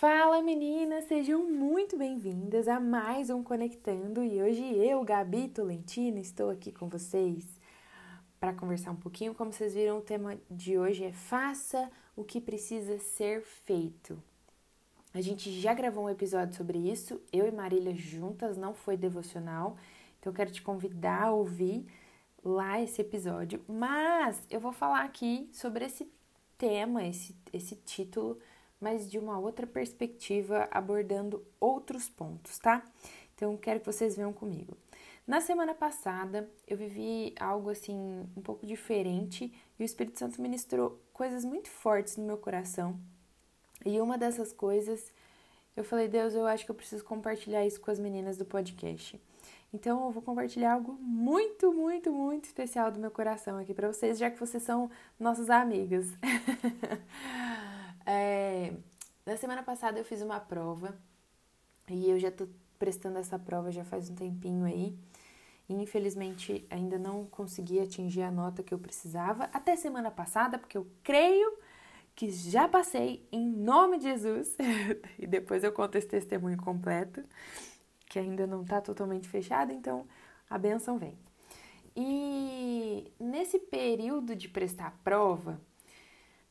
Fala meninas, sejam muito bem-vindas a mais um Conectando e hoje eu, Gabi Tolentino, estou aqui com vocês para conversar um pouquinho. Como vocês viram, o tema de hoje é Faça o que precisa ser feito. A gente já gravou um episódio sobre isso, eu e Marília juntas, não foi devocional, então eu quero te convidar a ouvir lá esse episódio, mas eu vou falar aqui sobre esse tema, esse, esse título mas de uma outra perspectiva, abordando outros pontos, tá? Então, quero que vocês venham comigo. Na semana passada, eu vivi algo assim, um pouco diferente, e o Espírito Santo ministrou coisas muito fortes no meu coração. E uma dessas coisas, eu falei, Deus, eu acho que eu preciso compartilhar isso com as meninas do podcast. Então, eu vou compartilhar algo muito, muito, muito especial do meu coração aqui para vocês, já que vocês são nossas amigas. É, na semana passada eu fiz uma prova e eu já tô prestando essa prova já faz um tempinho aí. E infelizmente ainda não consegui atingir a nota que eu precisava até semana passada, porque eu creio que já passei em nome de Jesus. e depois eu conto esse testemunho completo, que ainda não está totalmente fechado, então a benção vem. E nesse período de prestar prova,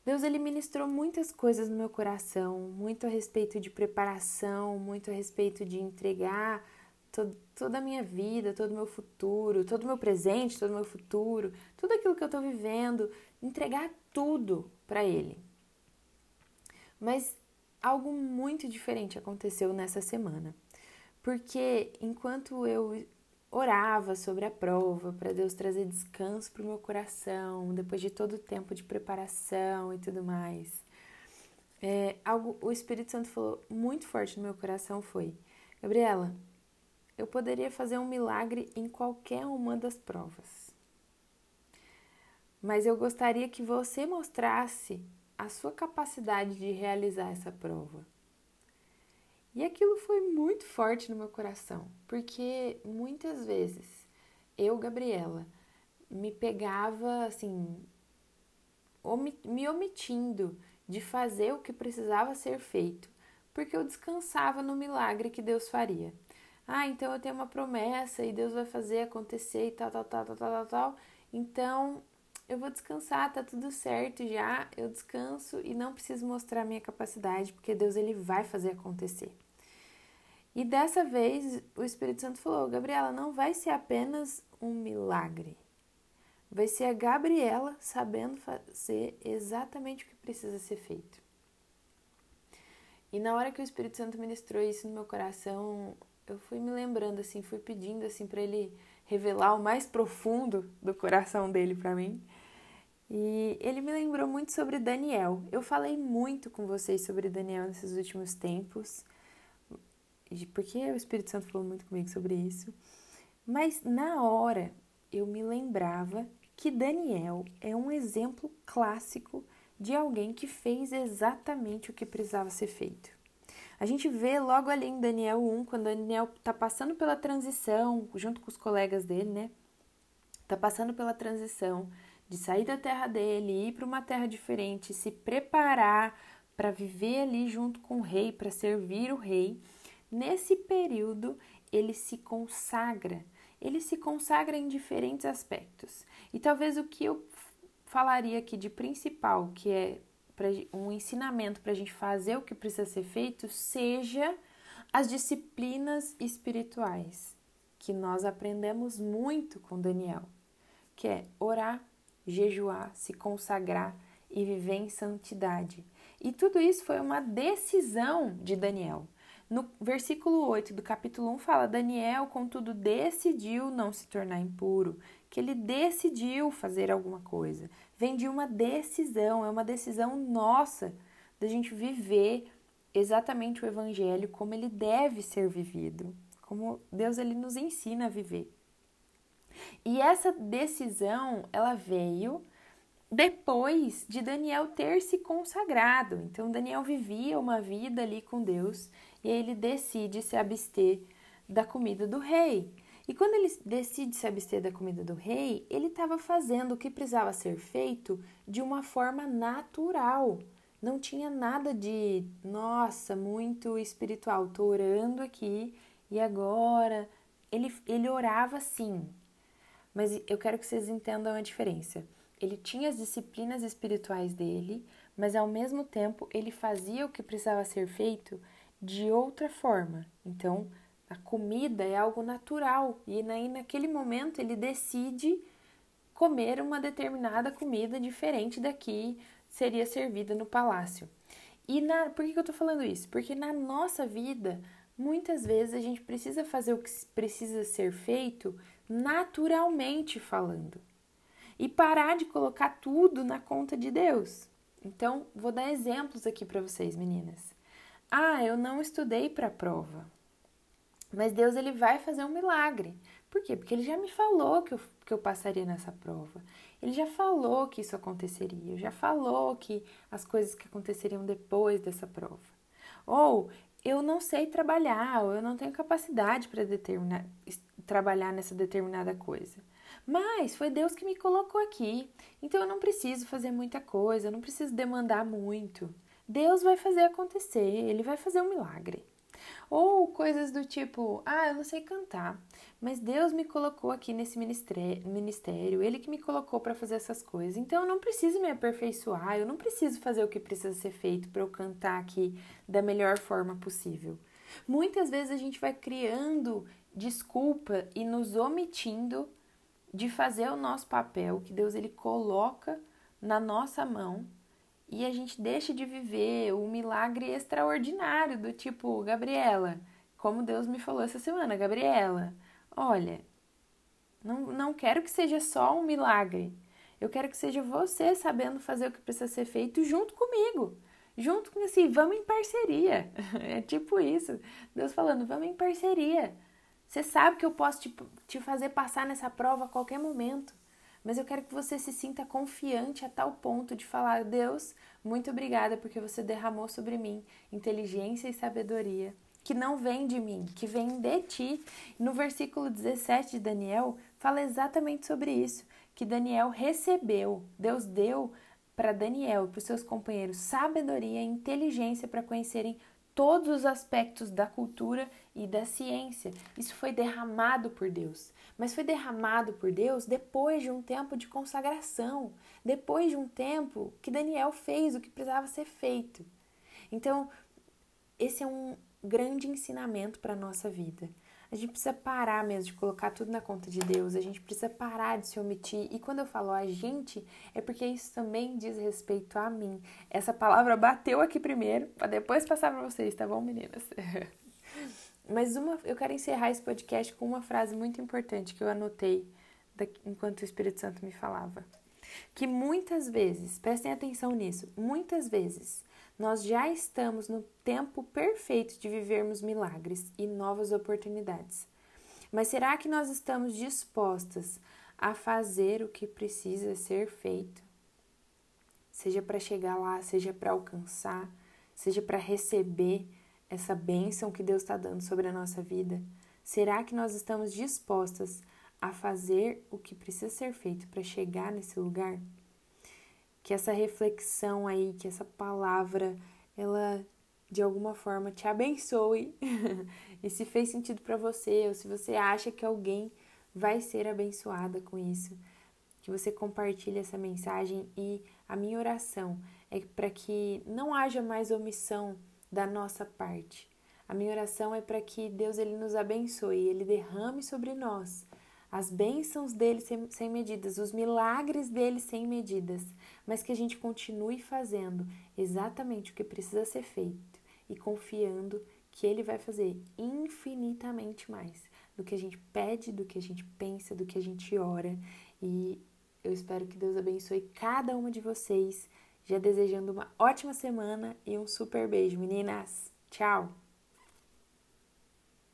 Deus ele ministrou muitas coisas no meu coração, muito a respeito de preparação, muito a respeito de entregar toda a minha vida, todo o meu futuro, todo o meu presente, todo o meu futuro, tudo aquilo que eu estou vivendo, entregar tudo para Ele. Mas algo muito diferente aconteceu nessa semana, porque enquanto eu orava sobre a prova, para Deus trazer descanso para o meu coração, depois de todo o tempo de preparação e tudo mais. É, algo, o Espírito Santo falou muito forte no meu coração foi, Gabriela, eu poderia fazer um milagre em qualquer uma das provas. Mas eu gostaria que você mostrasse a sua capacidade de realizar essa prova. E aquilo foi muito forte no meu coração, porque muitas vezes eu, Gabriela, me pegava assim, me omitindo de fazer o que precisava ser feito, porque eu descansava no milagre que Deus faria. Ah, então eu tenho uma promessa e Deus vai fazer acontecer e tal, tal, tal, tal, tal, tal, tal. Então eu vou descansar, tá tudo certo já, eu descanso e não preciso mostrar minha capacidade, porque Deus ele vai fazer acontecer. E dessa vez o Espírito Santo falou: Gabriela, não vai ser apenas um milagre. Vai ser a Gabriela sabendo fazer exatamente o que precisa ser feito. E na hora que o Espírito Santo ministrou isso no meu coração, eu fui me lembrando assim, fui pedindo assim para ele revelar o mais profundo do coração dele para mim. E ele me lembrou muito sobre Daniel. Eu falei muito com vocês sobre Daniel nesses últimos tempos porque o Espírito Santo falou muito comigo sobre isso. Mas na hora eu me lembrava que Daniel é um exemplo clássico de alguém que fez exatamente o que precisava ser feito. A gente vê logo ali em Daniel 1, quando Daniel está passando pela transição, junto com os colegas dele, né? Está passando pela transição de sair da terra dele, ir para uma terra diferente, se preparar para viver ali junto com o rei, para servir o rei. Nesse período, ele se consagra. Ele se consagra em diferentes aspectos. E talvez o que eu falaria aqui de principal, que é um ensinamento para a gente fazer o que precisa ser feito, seja as disciplinas espirituais, que nós aprendemos muito com Daniel, que é orar, jejuar, se consagrar e viver em santidade. E tudo isso foi uma decisão de Daniel. No versículo 8 do capítulo 1 fala: Daniel, contudo, decidiu não se tornar impuro, que ele decidiu fazer alguma coisa. Vem de uma decisão, é uma decisão nossa da gente viver exatamente o evangelho como ele deve ser vivido, como Deus ele nos ensina a viver. E essa decisão, ela veio depois de Daniel ter se consagrado. Então Daniel vivia uma vida ali com Deus ele decide se abster da comida do rei. E quando ele decide se abster da comida do rei, ele estava fazendo o que precisava ser feito de uma forma natural, Não tinha nada de, nossa, muito espiritual, tô orando aqui e agora. Ele, ele orava sim, mas eu quero que vocês entendam a diferença. Ele tinha as disciplinas espirituais dele, mas ao mesmo tempo ele fazia o que precisava ser feito de outra forma. Então, a comida é algo natural e aí naquele momento ele decide comer uma determinada comida diferente da que seria servida no palácio. E na, por que, que eu tô falando isso? Porque na nossa vida, muitas vezes a gente precisa fazer o que precisa ser feito naturalmente falando. E parar de colocar tudo na conta de Deus. Então, vou dar exemplos aqui para vocês, meninas. Ah, eu não estudei para a prova. Mas Deus ele vai fazer um milagre. Por quê? Porque ele já me falou que eu, que eu passaria nessa prova. Ele já falou que isso aconteceria, já falou que as coisas que aconteceriam depois dessa prova. Ou eu não sei trabalhar, ou eu não tenho capacidade para determinar trabalhar nessa determinada coisa. Mas foi Deus que me colocou aqui. Então eu não preciso fazer muita coisa, eu não preciso demandar muito. Deus vai fazer acontecer, ele vai fazer um milagre. Ou coisas do tipo, ah, eu não sei cantar, mas Deus me colocou aqui nesse ministério, Ele que me colocou para fazer essas coisas. Então eu não preciso me aperfeiçoar, eu não preciso fazer o que precisa ser feito para eu cantar aqui da melhor forma possível. Muitas vezes a gente vai criando desculpa e nos omitindo de fazer o nosso papel que Deus ele coloca na nossa mão e a gente deixa de viver o milagre extraordinário do tipo, Gabriela, como Deus me falou essa semana, Gabriela, olha, não, não quero que seja só um milagre. Eu quero que seja você sabendo fazer o que precisa ser feito junto comigo. Junto com assim, vamos em parceria. É tipo isso. Deus falando, vamos em parceria. Você sabe que eu posso te, te fazer passar nessa prova a qualquer momento mas eu quero que você se sinta confiante a tal ponto de falar: Deus, muito obrigada porque você derramou sobre mim inteligência e sabedoria que não vem de mim, que vem de ti. No versículo 17 de Daniel, fala exatamente sobre isso, que Daniel recebeu, Deus deu para Daniel e para os seus companheiros sabedoria e inteligência para conhecerem todos os aspectos da cultura e da ciência. Isso foi derramado por Deus. Mas foi derramado por Deus depois de um tempo de consagração, depois de um tempo que Daniel fez o que precisava ser feito. Então, esse é um grande ensinamento para a nossa vida. A gente precisa parar mesmo de colocar tudo na conta de Deus, a gente precisa parar de se omitir. E quando eu falo a gente, é porque isso também diz respeito a mim. Essa palavra bateu aqui primeiro, para depois passar para vocês, tá bom, meninas? Mas uma, eu quero encerrar esse podcast com uma frase muito importante que eu anotei enquanto o Espírito Santo me falava. Que muitas vezes, prestem atenção nisso, muitas vezes nós já estamos no tempo perfeito de vivermos milagres e novas oportunidades. Mas será que nós estamos dispostas a fazer o que precisa ser feito? Seja para chegar lá, seja para alcançar, seja para receber essa bênção que Deus está dando sobre a nossa vida? Será que nós estamos dispostas a fazer o que precisa ser feito para chegar nesse lugar? Que essa reflexão aí, que essa palavra, ela de alguma forma te abençoe e se fez sentido para você, ou se você acha que alguém vai ser abençoada com isso, que você compartilhe essa mensagem e a minha oração é para que não haja mais omissão da nossa parte. A minha oração é para que Deus ele nos abençoe, ele derrame sobre nós as bênçãos dele sem, sem medidas, os milagres dele sem medidas, mas que a gente continue fazendo exatamente o que precisa ser feito e confiando que ele vai fazer infinitamente mais do que a gente pede, do que a gente pensa, do que a gente ora. E eu espero que Deus abençoe cada uma de vocês. Já desejando uma ótima semana e um super beijo, meninas. Tchau!